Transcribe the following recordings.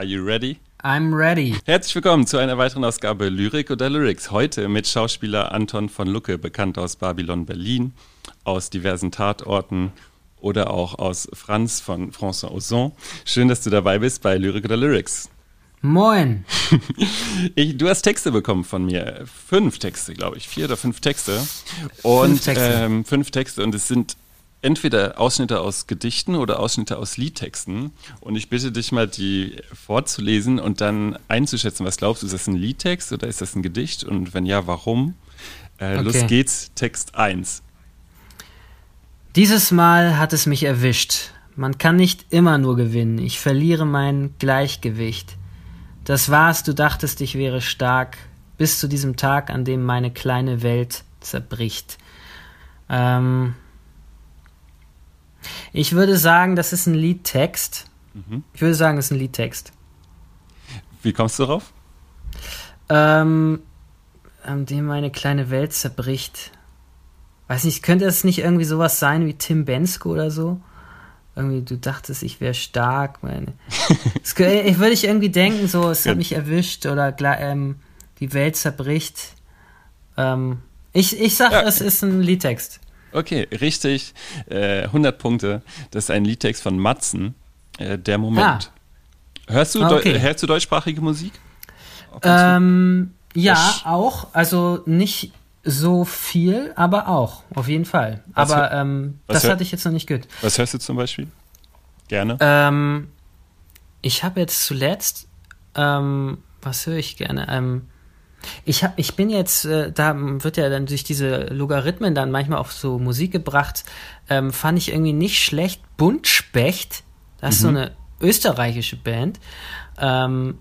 Are you ready? I'm ready. Herzlich willkommen zu einer weiteren Ausgabe Lyrik oder Lyrics. Heute mit Schauspieler Anton von Lucke, bekannt aus Babylon Berlin, aus diversen Tatorten oder auch aus Franz von François Ozon. Schön, dass du dabei bist bei Lyrik oder Lyrics. Moin. Ich, du hast Texte bekommen von mir. Fünf Texte, glaube ich. Vier oder fünf Texte. Und fünf Texte. Ähm, fünf Texte. Und es sind entweder Ausschnitte aus Gedichten oder Ausschnitte aus Liedtexten. Und ich bitte dich mal, die vorzulesen und dann einzuschätzen. Was glaubst du, ist das ein Liedtext oder ist das ein Gedicht? Und wenn ja, warum? Äh, okay. Los geht's, Text 1. Dieses Mal hat es mich erwischt. Man kann nicht immer nur gewinnen. Ich verliere mein Gleichgewicht. Das war's, du dachtest, ich wäre stark, bis zu diesem Tag, an dem meine kleine Welt zerbricht. Ähm, ich würde sagen, das ist ein Liedtext. Mhm. Ich würde sagen, das ist ein Liedtext. Wie kommst du darauf? Ähm, an dem meine kleine Welt zerbricht. Weiß nicht, könnte es nicht irgendwie sowas sein wie Tim Bensko oder so? Irgendwie, du dachtest, ich wäre stark. Meine. ich würde ich irgendwie denken, so, es hat mich erwischt oder ähm, die Welt zerbricht. Ähm, ich, ich sag, ja. es ist ein Liedtext. Okay, richtig. Äh, 100 Punkte. Das ist ein Liedtext von Matzen. Äh, der Moment. Ah. Hörst, du okay. hörst du deutschsprachige Musik? Ähm, ja, Was? auch. Also nicht so viel, aber auch, auf jeden Fall. Was aber ähm, das hatte ich jetzt noch nicht gehört. Was hörst du zum Beispiel? Gerne? Ähm, ich habe jetzt zuletzt, ähm, was höre ich gerne? Ähm, ich, hab, ich bin jetzt, äh, da wird ja dann durch diese Logarithmen dann manchmal auf so Musik gebracht, ähm, fand ich irgendwie nicht schlecht. Buntspecht, das ist so mhm. eine österreichische Band. Ähm,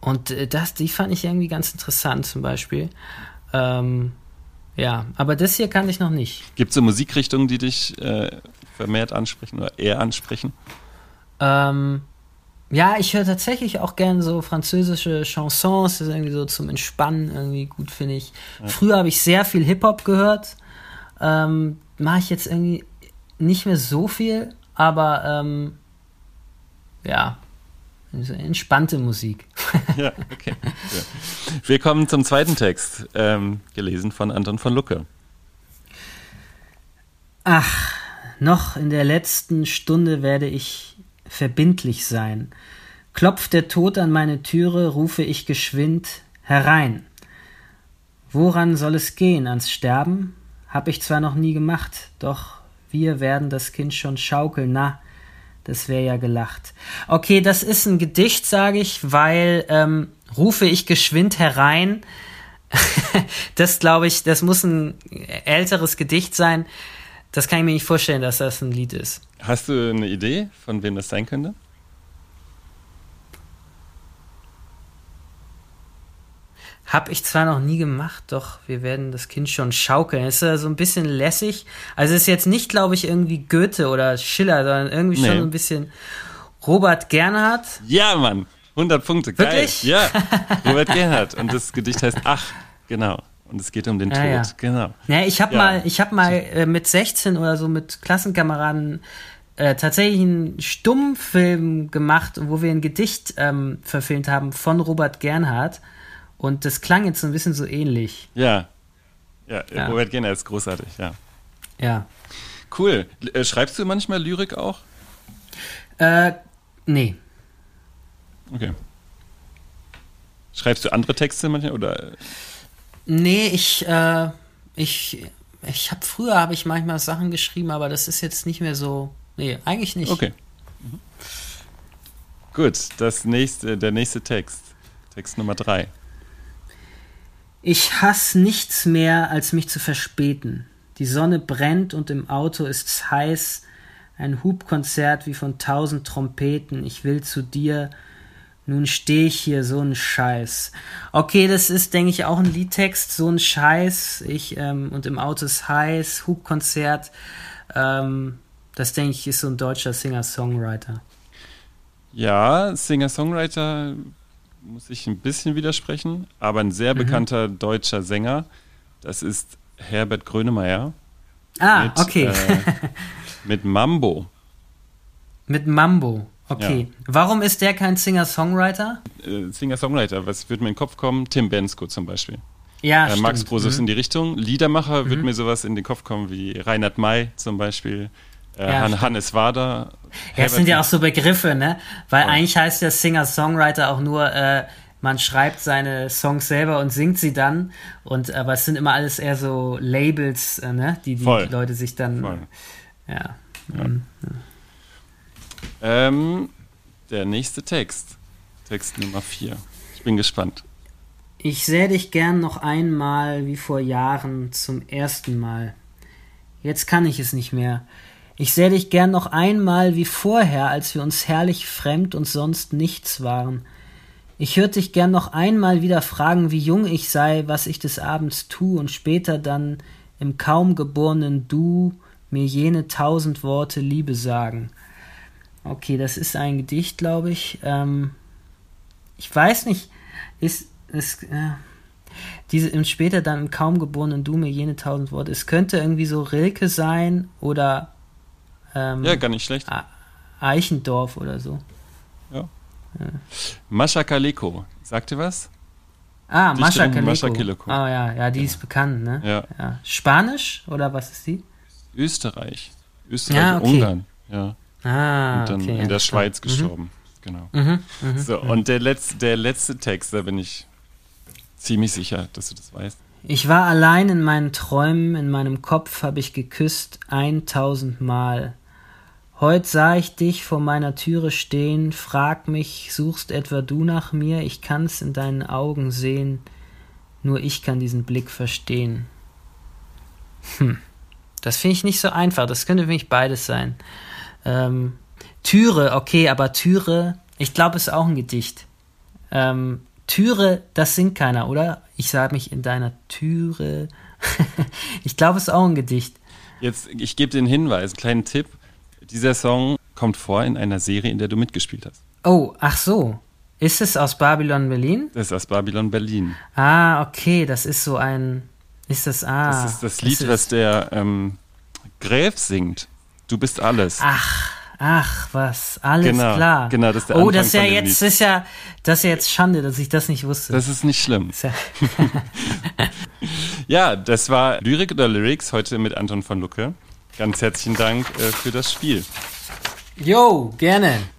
und äh, das, die fand ich irgendwie ganz interessant zum Beispiel. Ähm, ja, aber das hier kann ich noch nicht. Gibt es so Musikrichtungen, die dich äh, vermehrt ansprechen oder eher ansprechen? Ähm, ja, ich höre tatsächlich auch gerne so französische Chansons, das ist irgendwie so zum Entspannen irgendwie gut, finde ich. Ja. Früher habe ich sehr viel Hip-Hop gehört. Ähm, Mache ich jetzt irgendwie nicht mehr so viel, aber ähm, ja, entspannte Musik. ja, okay. Ja. Wir kommen zum zweiten Text, ähm, gelesen von Anton von Lucke. Ach, noch in der letzten Stunde werde ich verbindlich sein. Klopft der Tod an meine Türe, rufe ich geschwind herein. Woran soll es gehen? Ans Sterben? Hab ich zwar noch nie gemacht, doch wir werden das Kind schon schaukeln, na, das wäre ja gelacht. Okay, das ist ein Gedicht, sage ich, weil ähm, rufe ich geschwind herein. das glaube ich, das muss ein älteres Gedicht sein. Das kann ich mir nicht vorstellen, dass das ein Lied ist. Hast du eine Idee, von wem das sein könnte? Hab ich zwar noch nie gemacht, doch wir werden das Kind schon schaukeln. ist ja so ein bisschen lässig. Also es ist jetzt nicht, glaube ich, irgendwie Goethe oder Schiller, sondern irgendwie nee. schon ein bisschen Robert Gernhardt. Ja, Mann. 100 Punkte. Wirklich? Geil. Ja, Robert Gernhardt. Und das Gedicht heißt Ach, genau. Und es geht um den ah, Tod, ja. genau. Ja, ich habe ja. mal, ich habe mal äh, mit 16 oder so mit Klassenkameraden äh, tatsächlich einen Stummfilm gemacht, wo wir ein Gedicht ähm, verfilmt haben von Robert Gernhardt. Und das klang jetzt so ein bisschen so ähnlich. Ja. Ja, ja. Robert Gernhardt ist großartig, ja. Ja. Cool. Äh, schreibst du manchmal Lyrik auch? Äh, nee. Okay. Schreibst du andere Texte manchmal oder? Nee, ich, äh, ich, ich habe früher habe ich manchmal Sachen geschrieben, aber das ist jetzt nicht mehr so. Nee, eigentlich nicht. Okay. Mhm. Gut, das nächste, der nächste Text. Text Nummer drei. Ich hasse nichts mehr, als mich zu verspäten. Die Sonne brennt und im Auto ist's heiß. Ein Hubkonzert wie von tausend Trompeten. Ich will zu dir, nun stehe ich hier, so ein Scheiß. Okay, das ist, denke ich, auch ein Liedtext, so ein Scheiß. Ich, ähm, und im Auto ist heiß, Hubkonzert. Ähm, das, denke ich, ist so ein deutscher Singer-Songwriter. Ja, Singer-Songwriter muss ich ein bisschen widersprechen, aber ein sehr mhm. bekannter deutscher Sänger, das ist Herbert Grönemeyer. Ah, mit, okay. äh, mit Mambo. Mit Mambo. Okay. Ja. Warum ist der kein Singer-Songwriter? Äh, Singer-Songwriter, was würde mir in den Kopf kommen? Tim Bensko zum Beispiel. Ja, äh, Max Brosus mhm. in die Richtung. Liedermacher mhm. wird mir sowas in den Kopf kommen wie Reinhard May zum Beispiel. Äh, ja, Hannes Wader. Ja, das sind ja auch so Begriffe, ne? Weil oh. eigentlich heißt der Singer-Songwriter auch nur, äh, man schreibt seine Songs selber und singt sie dann. Und aber es sind immer alles eher so Labels, äh, ne? Die die Voll. Leute sich dann. Voll. Ja. ja. Mhm. Ähm, der nächste Text. Text Nummer 4. Ich bin gespannt. Ich sähe dich gern noch einmal wie vor Jahren zum ersten Mal. Jetzt kann ich es nicht mehr. Ich sähe dich gern noch einmal wie vorher, als wir uns herrlich fremd und sonst nichts waren. Ich hörte dich gern noch einmal wieder fragen, wie jung ich sei, was ich des Abends tu und später dann im kaum geborenen Du mir jene tausend Worte Liebe sagen. Okay, das ist ein Gedicht, glaube ich. Ähm, ich weiß nicht, ist es. Äh, diese im später dann im kaum geborenen Du mir jene tausend Worte. Es könnte irgendwie so Rilke sein oder ähm, ja, gar nicht schlecht. Eichendorf oder so. Ja. ja. Mascha Kaleko, sagt ihr was? Ah, Mascha Kaleko. Mascha Kaleko. Ah ja, ja, die ja. ist bekannt, ne? Ja. ja. Spanisch oder was ist die? Österreich. Österreich, okay. Ungarn, ja. Ah, und dann okay, in der Schweiz klar. gestorben. Mhm. Genau. Mhm, mh, so, mh. und der letzte, der letzte Text, da bin ich ziemlich sicher, dass du das weißt. Ich war allein in meinen Träumen, in meinem Kopf habe ich geküsst eintausendmal. Heut sah ich dich vor meiner Türe stehen, frag mich, suchst etwa du nach mir? Ich kann's in deinen Augen sehen, nur ich kann diesen Blick verstehen. Hm, das finde ich nicht so einfach, das könnte für mich beides sein. Ähm, Türe, okay, aber Türe, ich glaube, ist auch ein Gedicht. Ähm, Türe, das singt keiner, oder? Ich sah mich in deiner Türe. ich glaube, es ist auch ein Gedicht. Jetzt, ich gebe dir einen Hinweis, einen kleinen Tipp. Dieser Song kommt vor in einer Serie, in der du mitgespielt hast. Oh, ach so. Ist es aus Babylon Berlin? Das ist aus Babylon Berlin. Ah, okay, das ist so ein. Ist das ah? Das ist das Lied, das was der ähm, Gräf singt. Du bist alles. Ach, ach, was, alles genau, klar. Genau, das ist der Oh, Anfang das ist ja jetzt, ist ja, das ist ja jetzt Schande, dass ich das nicht wusste. Das ist nicht schlimm. ja, ja, das war Lyrik oder Lyrics heute mit Anton von Lucke. Ganz herzlichen Dank äh, für das Spiel. Jo, gerne.